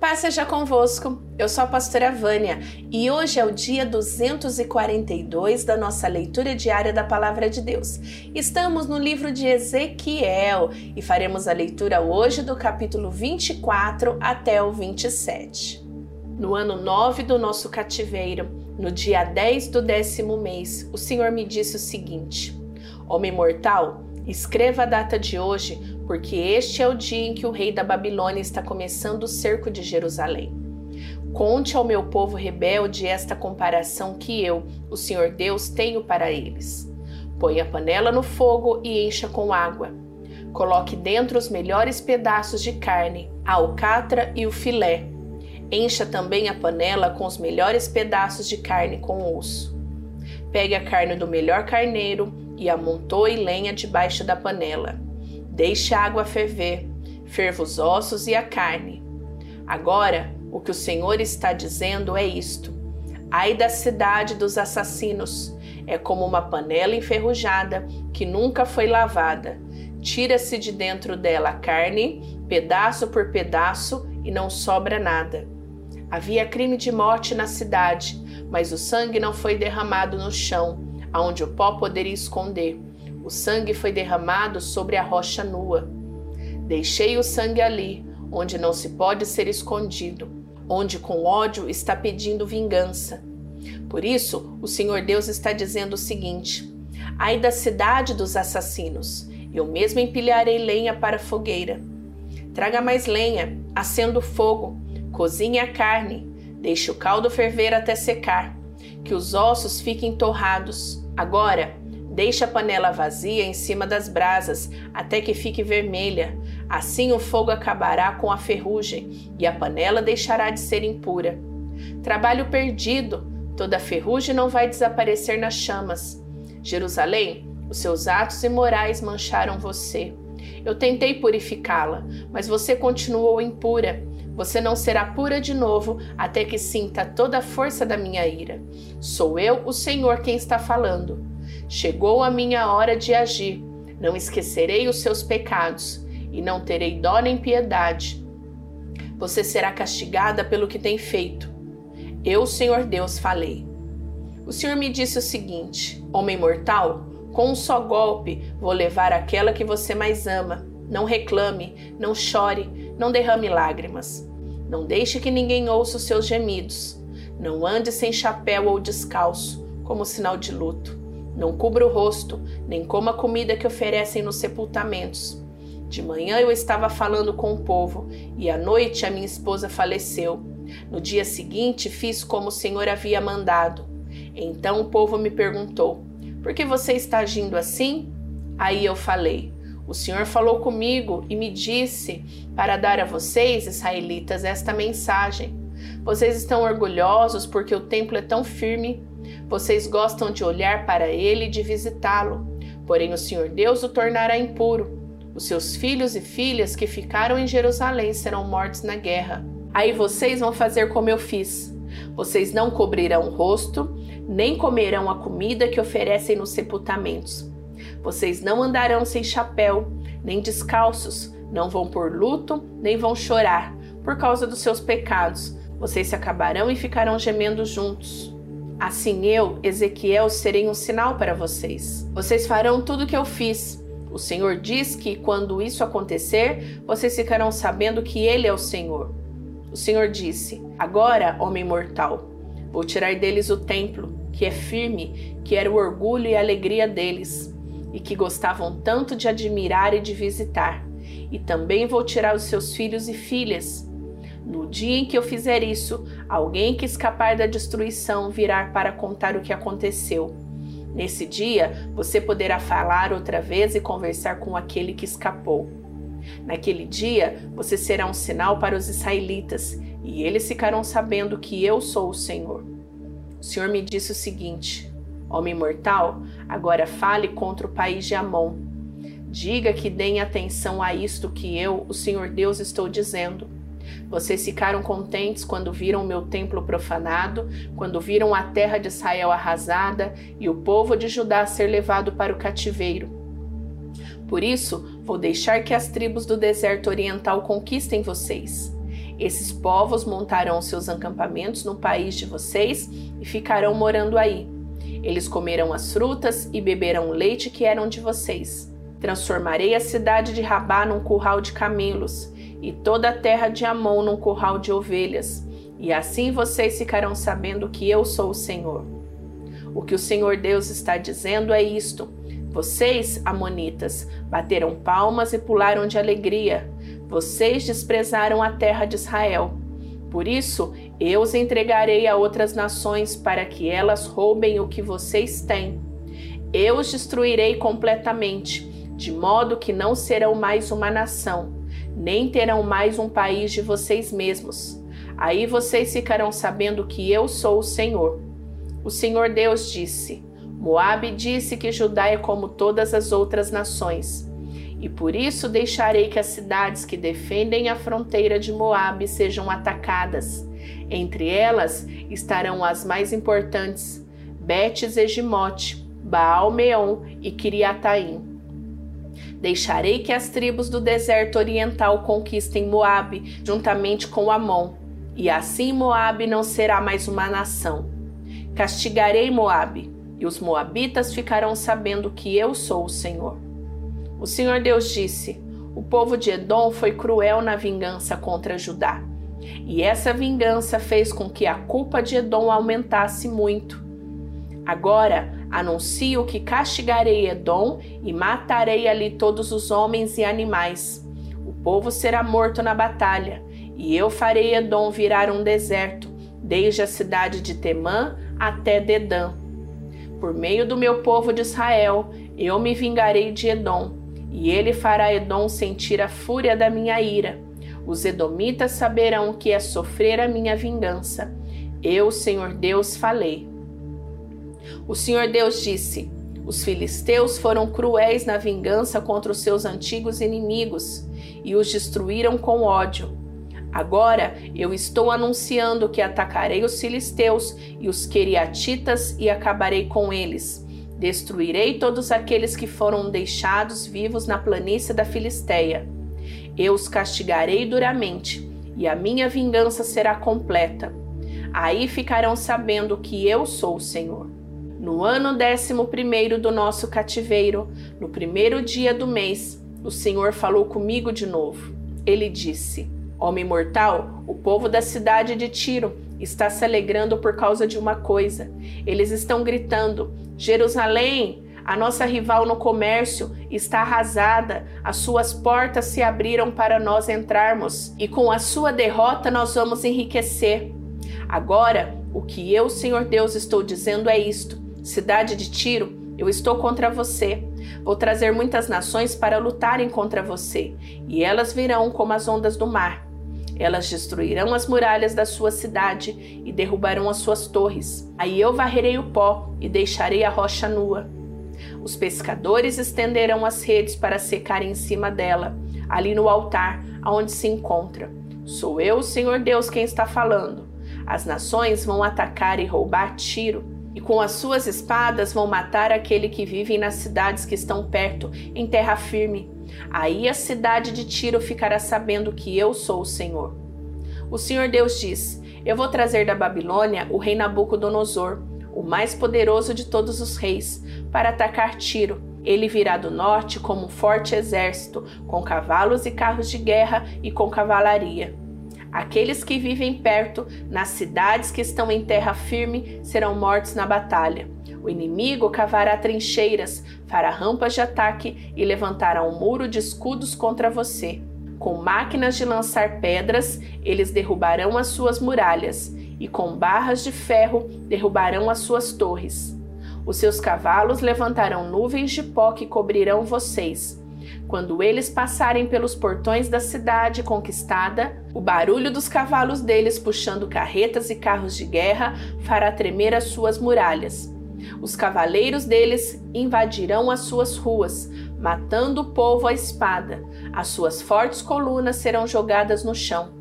Paz seja convosco, eu sou a pastora Vânia e hoje é o dia 242 da nossa leitura diária da Palavra de Deus. Estamos no livro de Ezequiel e faremos a leitura hoje do capítulo 24 até o 27. No ano 9 do nosso cativeiro, no dia 10 do décimo mês, o Senhor me disse o seguinte: Homem mortal, escreva a data de hoje porque este é o dia em que o rei da Babilônia está começando o cerco de Jerusalém. Conte ao meu povo rebelde esta comparação que eu, o Senhor Deus, tenho para eles. Põe a panela no fogo e encha com água. Coloque dentro os melhores pedaços de carne, a alcatra e o filé. Encha também a panela com os melhores pedaços de carne com osso. Pegue a carne do melhor carneiro e amontoe lenha debaixo da panela Deixe a água ferver, ferva os ossos e a carne. Agora, o que o Senhor está dizendo é isto: Ai da cidade dos assassinos, é como uma panela enferrujada que nunca foi lavada. Tira-se de dentro dela a carne, pedaço por pedaço, e não sobra nada. Havia crime de morte na cidade, mas o sangue não foi derramado no chão, aonde o pó poderia esconder. O sangue foi derramado sobre a rocha nua. Deixei o sangue ali, onde não se pode ser escondido, onde com ódio está pedindo vingança. Por isso, o Senhor Deus está dizendo o seguinte: Ai da cidade dos assassinos, eu mesmo empilharei lenha para a fogueira. Traga mais lenha, acenda o fogo, cozinhe a carne, deixe o caldo ferver até secar, que os ossos fiquem torrados. Agora, Deixe a panela vazia em cima das brasas até que fique vermelha. Assim o fogo acabará com a ferrugem e a panela deixará de ser impura. Trabalho perdido, toda a ferrugem não vai desaparecer nas chamas. Jerusalém, os seus atos imorais mancharam você. Eu tentei purificá-la, mas você continuou impura. Você não será pura de novo até que sinta toda a força da minha ira. Sou eu, o Senhor, quem está falando. Chegou a minha hora de agir. Não esquecerei os seus pecados e não terei dó nem piedade. Você será castigada pelo que tem feito. Eu, Senhor Deus, falei. O Senhor me disse o seguinte: Homem mortal, com um só golpe vou levar aquela que você mais ama. Não reclame, não chore, não derrame lágrimas. Não deixe que ninguém ouça os seus gemidos. Não ande sem chapéu ou descalço, como sinal de luto. Não cubra o rosto, nem coma a comida que oferecem nos sepultamentos. De manhã eu estava falando com o povo, e à noite a minha esposa faleceu. No dia seguinte fiz como o Senhor havia mandado. Então o povo me perguntou: Por que você está agindo assim? Aí eu falei: O Senhor falou comigo e me disse para dar a vocês, israelitas, esta mensagem. Vocês estão orgulhosos porque o templo é tão firme vocês gostam de olhar para ele e de visitá-lo, porém o Senhor Deus o tornará impuro. Os seus filhos e filhas que ficaram em Jerusalém serão mortos na guerra. Aí vocês vão fazer como eu fiz. Vocês não cobrirão o rosto, nem comerão a comida que oferecem nos sepultamentos. Vocês não andarão sem chapéu, nem descalços, não vão por luto, nem vão chorar, por causa dos seus pecados. Vocês se acabarão e ficarão gemendo juntos. Assim eu, Ezequiel, serei um sinal para vocês. Vocês farão tudo o que eu fiz. O Senhor diz que quando isso acontecer, vocês ficarão sabendo que Ele é o Senhor. O Senhor disse: Agora, homem mortal, vou tirar deles o templo, que é firme, que era o orgulho e a alegria deles, e que gostavam tanto de admirar e de visitar. E também vou tirar os seus filhos e filhas, no dia em que eu fizer isso, alguém que escapar da destruição virá para contar o que aconteceu. Nesse dia, você poderá falar outra vez e conversar com aquele que escapou. Naquele dia, você será um sinal para os israelitas, e eles ficarão sabendo que eu sou o Senhor. O Senhor me disse o seguinte: Homem mortal, agora fale contra o país de Amon. Diga que deem atenção a isto que eu, o Senhor Deus, estou dizendo. Vocês ficaram contentes quando viram meu templo profanado, quando viram a terra de Israel arrasada e o povo de Judá ser levado para o cativeiro. Por isso, vou deixar que as tribos do deserto oriental conquistem vocês. Esses povos montarão seus acampamentos no país de vocês e ficarão morando aí. Eles comerão as frutas e beberão o leite que eram de vocês. Transformarei a cidade de Rabá num curral de camelos e toda a terra de Amon num curral de ovelhas. E assim vocês ficarão sabendo que eu sou o Senhor. O que o Senhor Deus está dizendo é isto: vocês, Amonitas, bateram palmas e pularam de alegria. Vocês desprezaram a terra de Israel. Por isso, eu os entregarei a outras nações para que elas roubem o que vocês têm. Eu os destruirei completamente, de modo que não serão mais uma nação, nem terão mais um país de vocês mesmos. Aí vocês ficarão sabendo que eu sou o Senhor. O Senhor Deus disse: Moabe disse que Judá é como todas as outras nações. E por isso deixarei que as cidades que defendem a fronteira de Moabe sejam atacadas. Entre elas estarão as mais importantes: Betes Egimote, Baal-Meon e Kiriataim. Deixarei que as tribos do deserto oriental conquistem Moabe juntamente com Amon, e assim Moabe não será mais uma nação. Castigarei Moabe, e os moabitas ficarão sabendo que eu sou o Senhor. O Senhor Deus disse: O povo de Edom foi cruel na vingança contra Judá. E essa vingança fez com que a culpa de Edom aumentasse muito. Agora anuncio que castigarei Edom e matarei ali todos os homens e animais. O povo será morto na batalha, e eu farei Edom virar um deserto, desde a cidade de Temã até Dedã. Por meio do meu povo de Israel, eu me vingarei de Edom, e ele fará Edom sentir a fúria da minha ira. Os edomitas saberão que é sofrer a minha vingança. Eu, Senhor Deus, falei. O Senhor Deus disse: Os filisteus foram cruéis na vingança contra os seus antigos inimigos e os destruíram com ódio. Agora eu estou anunciando que atacarei os filisteus e os queriatitas e acabarei com eles. Destruirei todos aqueles que foram deixados vivos na planície da Filisteia. Eu os castigarei duramente, e a minha vingança será completa. Aí ficarão sabendo que eu sou o Senhor. No ano décimo primeiro do nosso cativeiro, no primeiro dia do mês, o Senhor falou comigo de novo. Ele disse: Homem mortal, o povo da cidade de Tiro está se alegrando por causa de uma coisa. Eles estão gritando: Jerusalém, a nossa rival no comércio está arrasada, as suas portas se abriram para nós entrarmos, e com a sua derrota nós vamos enriquecer. Agora, o que eu, Senhor Deus, estou dizendo é isto: cidade de Tiro, eu estou contra você. Vou trazer muitas nações para lutarem contra você, e elas virão como as ondas do mar. Elas destruirão as muralhas da sua cidade e derrubarão as suas torres. Aí eu varrerei o pó e deixarei a rocha nua. Os pescadores estenderão as redes para secar em cima dela, ali no altar, aonde se encontra. Sou eu, Senhor Deus, quem está falando. As nações vão atacar e roubar Tiro, e com as suas espadas vão matar aquele que vive nas cidades que estão perto, em terra firme Aí a cidade de Tiro ficará sabendo que eu sou o Senhor. O Senhor Deus diz: Eu vou trazer da Babilônia o rei Nabucodonosor, o mais poderoso de todos os reis, para atacar Tiro. Ele virá do norte como um forte exército, com cavalos e carros de guerra e com cavalaria. Aqueles que vivem perto, nas cidades que estão em terra firme, serão mortos na batalha. O inimigo cavará trincheiras, fará rampas de ataque e levantará um muro de escudos contra você. Com máquinas de lançar pedras, eles derrubarão as suas muralhas, e com barras de ferro derrubarão as suas torres. Os seus cavalos levantarão nuvens de pó que cobrirão vocês. Quando eles passarem pelos portões da cidade conquistada, o barulho dos cavalos deles puxando carretas e carros de guerra fará tremer as suas muralhas. Os cavaleiros deles invadirão as suas ruas, matando o povo à espada. As suas fortes colunas serão jogadas no chão.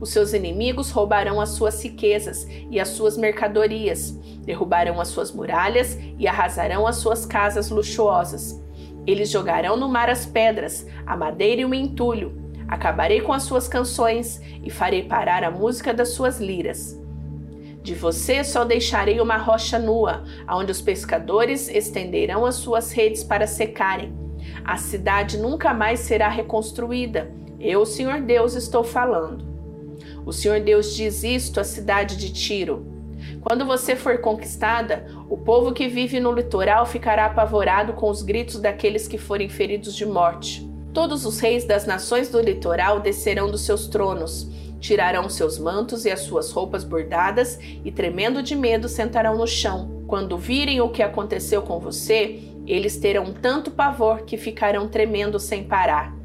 Os seus inimigos roubarão as suas riquezas e as suas mercadorias, derrubarão as suas muralhas e arrasarão as suas casas luxuosas. Eles jogarão no mar as pedras, a madeira e o entulho. Acabarei com as suas canções e farei parar a música das suas liras. De você só deixarei uma rocha nua, onde os pescadores estenderão as suas redes para secarem. A cidade nunca mais será reconstruída. Eu, o Senhor Deus, estou falando. O Senhor Deus diz isto à cidade de Tiro. Quando você for conquistada, o povo que vive no litoral ficará apavorado com os gritos daqueles que forem feridos de morte. Todos os reis das nações do litoral descerão dos seus tronos, tirarão seus mantos e as suas roupas bordadas e, tremendo de medo, sentarão no chão. Quando virem o que aconteceu com você, eles terão tanto pavor que ficarão tremendo sem parar.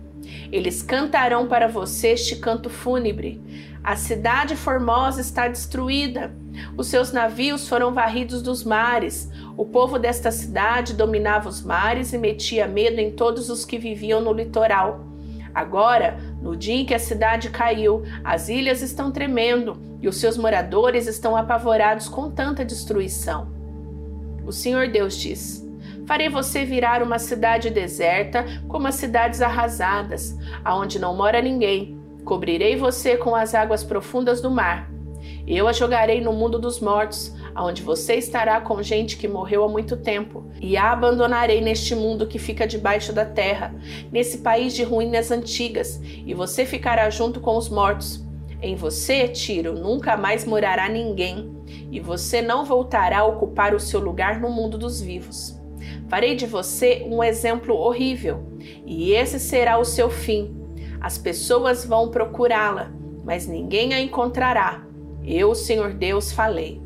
Eles cantarão para você este canto fúnebre. A cidade formosa está destruída. Os seus navios foram varridos dos mares. O povo desta cidade dominava os mares e metia medo em todos os que viviam no litoral. Agora, no dia em que a cidade caiu, as ilhas estão tremendo e os seus moradores estão apavorados com tanta destruição. O Senhor Deus diz: Farei você virar uma cidade deserta, como as cidades arrasadas, aonde não mora ninguém Cobrirei você com as águas profundas do mar. Eu a jogarei no mundo dos mortos, aonde você estará com gente que morreu há muito tempo, e a abandonarei neste mundo que fica debaixo da terra, nesse país de ruínas antigas, e você ficará junto com os mortos. Em você, Tiro, nunca mais morará ninguém, e você não voltará a ocupar o seu lugar no mundo dos vivos. Farei de você um exemplo horrível, e esse será o seu fim as pessoas vão procurá-la, mas ninguém a encontrará. Eu, Senhor Deus, falei.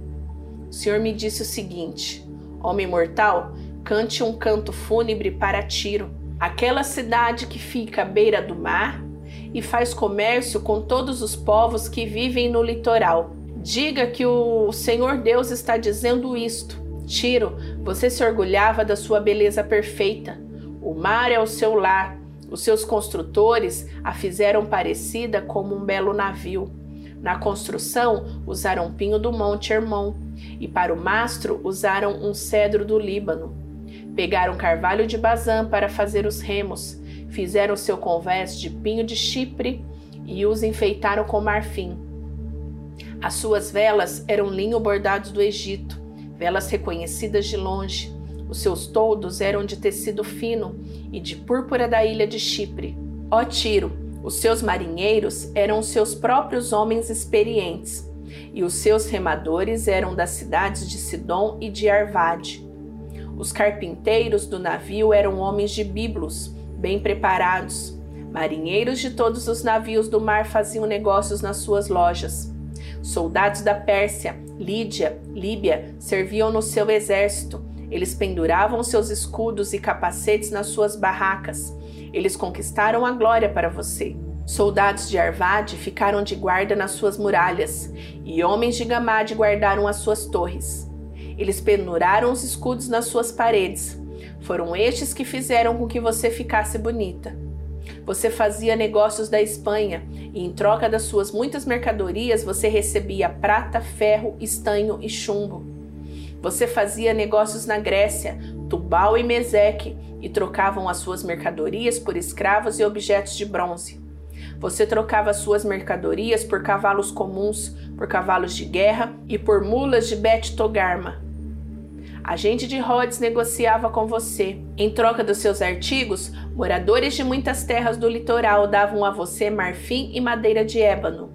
O Senhor me disse o seguinte: Homem mortal, cante um canto fúnebre para Tiro, aquela cidade que fica à beira do mar e faz comércio com todos os povos que vivem no litoral. Diga que o Senhor Deus está dizendo isto. Tiro, você se orgulhava da sua beleza perfeita. O mar é o seu lar os seus construtores a fizeram parecida como um belo navio. Na construção, usaram pinho do Monte Hermon, e para o mastro usaram um cedro do Líbano. Pegaram carvalho de Bazã para fazer os remos, fizeram seu convés de pinho de Chipre e os enfeitaram com marfim. As suas velas eram linho bordados do Egito, velas reconhecidas de longe. Os seus toldos eram de tecido fino e de púrpura da ilha de Chipre. Ó Tiro, os seus marinheiros eram os seus próprios homens experientes, e os seus remadores eram das cidades de Sidom e de Arvade. Os carpinteiros do navio eram homens de Biblos, bem preparados. Marinheiros de todos os navios do mar faziam negócios nas suas lojas. Soldados da Pérsia, Lídia, Líbia serviam no seu exército eles penduravam seus escudos e capacetes nas suas barracas. Eles conquistaram a glória para você. Soldados de Arvade ficaram de guarda nas suas muralhas, e homens de Gamade guardaram as suas torres. Eles penduraram os escudos nas suas paredes. Foram estes que fizeram com que você ficasse bonita. Você fazia negócios da Espanha e, em troca das suas muitas mercadorias, você recebia prata, ferro, estanho e chumbo. Você fazia negócios na Grécia, Tubal e Meseque, e trocavam as suas mercadorias por escravos e objetos de bronze. Você trocava suas mercadorias por cavalos comuns, por cavalos de guerra e por mulas de Bet Togarma. A gente de Rhodes negociava com você. Em troca dos seus artigos, moradores de muitas terras do litoral davam a você marfim e madeira de ébano.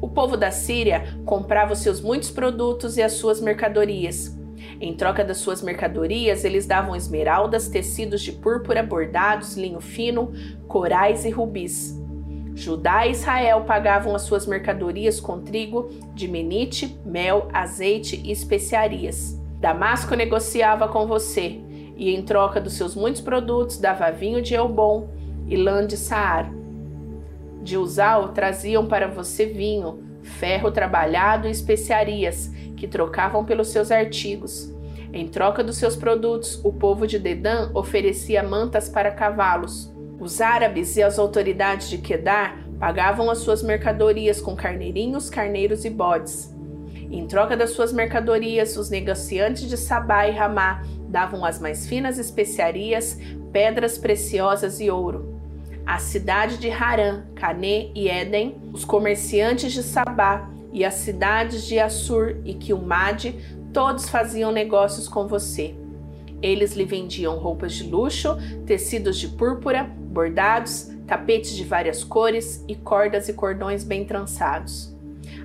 O povo da Síria comprava os seus muitos produtos e as suas mercadorias. Em troca das suas mercadorias, eles davam esmeraldas, tecidos de púrpura, bordados, linho fino, corais e rubis. Judá e Israel pagavam as suas mercadorias com trigo, dimenite, mel, azeite e especiarias. Damasco negociava com você, e em troca dos seus muitos produtos dava vinho de Elbon e lã de Saar. De Uzal traziam para você vinho, ferro trabalhado e especiarias, que trocavam pelos seus artigos. Em troca dos seus produtos, o povo de Dedã oferecia mantas para cavalos. Os árabes e as autoridades de Quedar pagavam as suas mercadorias com carneirinhos, carneiros e bodes. Em troca das suas mercadorias, os negociantes de Sabá e Ramá davam as mais finas especiarias, pedras preciosas e ouro. a cidade de Harã, Cané e Éden, os comerciantes de Sabá e as cidades de Assur e Quilmade, todos faziam negócios com você. Eles lhe vendiam roupas de luxo, tecidos de púrpura, bordados, tapetes de várias cores e cordas e cordões bem trançados.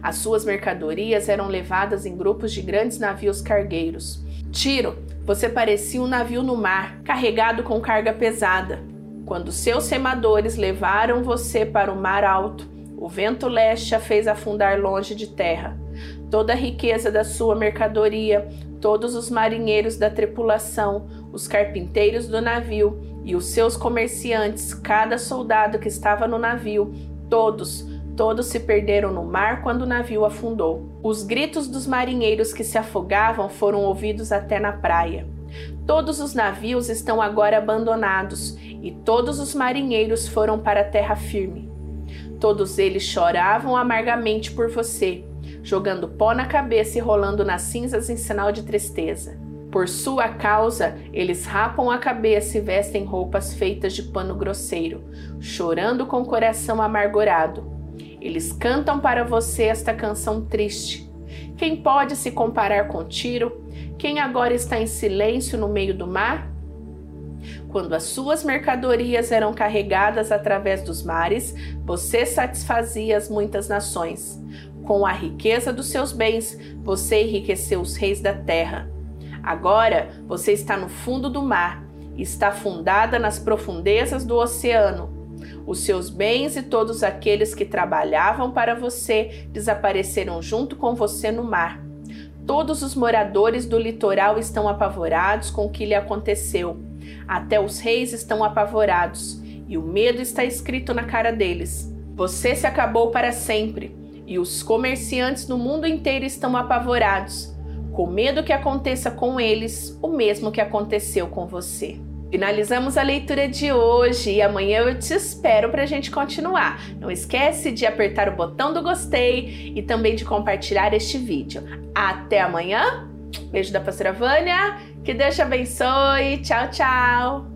As suas mercadorias eram levadas em grupos de grandes navios cargueiros. Tiro, você parecia um navio no mar, carregado com carga pesada. Quando seus remadores levaram você para o mar alto, o vento leste a fez afundar longe de terra. Toda a riqueza da sua mercadoria, todos os marinheiros da tripulação, os carpinteiros do navio e os seus comerciantes, cada soldado que estava no navio, todos, todos se perderam no mar quando o navio afundou. Os gritos dos marinheiros que se afogavam foram ouvidos até na praia. Todos os navios estão agora abandonados e todos os marinheiros foram para a terra firme. Todos eles choravam amargamente por você jogando pó na cabeça e rolando nas cinzas em sinal de tristeza. Por sua causa, eles rapam a cabeça e vestem roupas feitas de pano grosseiro, chorando com o coração amargurado. Eles cantam para você esta canção triste. Quem pode se comparar com Tiro? Quem agora está em silêncio no meio do mar? Quando as suas mercadorias eram carregadas através dos mares, você satisfazia as muitas nações. Com a riqueza dos seus bens, você enriqueceu os reis da terra. Agora você está no fundo do mar, está fundada nas profundezas do oceano. Os seus bens e todos aqueles que trabalhavam para você desapareceram junto com você no mar. Todos os moradores do litoral estão apavorados com o que lhe aconteceu. Até os reis estão apavorados, e o medo está escrito na cara deles. Você se acabou para sempre e os comerciantes no mundo inteiro estão apavorados, com medo que aconteça com eles o mesmo que aconteceu com você. Finalizamos a leitura de hoje e amanhã eu te espero para a gente continuar. Não esquece de apertar o botão do gostei e também de compartilhar este vídeo. Até amanhã. Beijo da pastora Vânia. Que Deus te abençoe. Tchau, tchau.